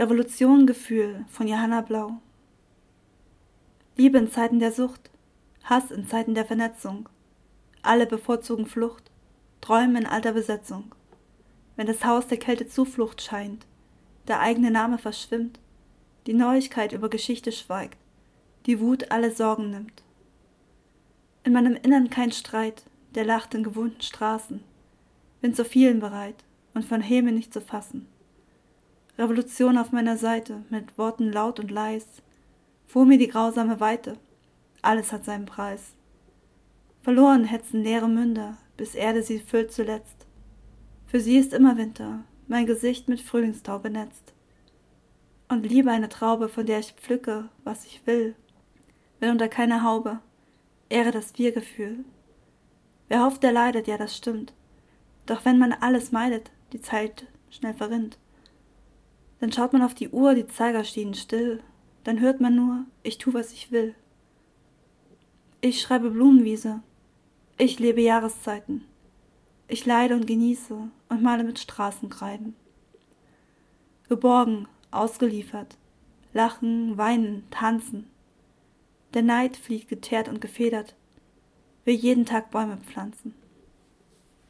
Revolution Gefühl von Johanna Blau. Liebe in Zeiten der Sucht, Hass in Zeiten der Vernetzung. Alle bevorzugen Flucht, träumen in alter Besetzung. Wenn das Haus der Kälte Zuflucht scheint, der eigene Name verschwimmt, die Neuigkeit über Geschichte schweigt, die Wut alle Sorgen nimmt. In meinem Innern kein Streit, der lacht in gewohnten Straßen, bin zu vielen bereit und von Häme nicht zu fassen. Revolution auf meiner Seite, mit Worten laut und leis, vor mir die grausame Weite, alles hat seinen Preis. Verloren hetzen leere Münder, bis Erde sie füllt zuletzt. Für sie ist immer Winter, mein Gesicht mit Frühlingstau benetzt. Und liebe eine Traube, von der ich pflücke, was ich will, wenn unter keiner Haube, Ehre das Wir-Gefühl. Wer hofft, der leidet, ja, das stimmt. Doch wenn man alles meidet, die Zeit schnell verrinnt. Dann schaut man auf die Uhr, die Zeiger stehen still. Dann hört man nur, ich tu, was ich will. Ich schreibe Blumenwiese. Ich lebe Jahreszeiten. Ich leide und genieße und male mit Straßenkreiden. Geborgen, ausgeliefert, lachen, weinen, tanzen. Der Neid fliegt geteert und gefedert, will jeden Tag Bäume pflanzen.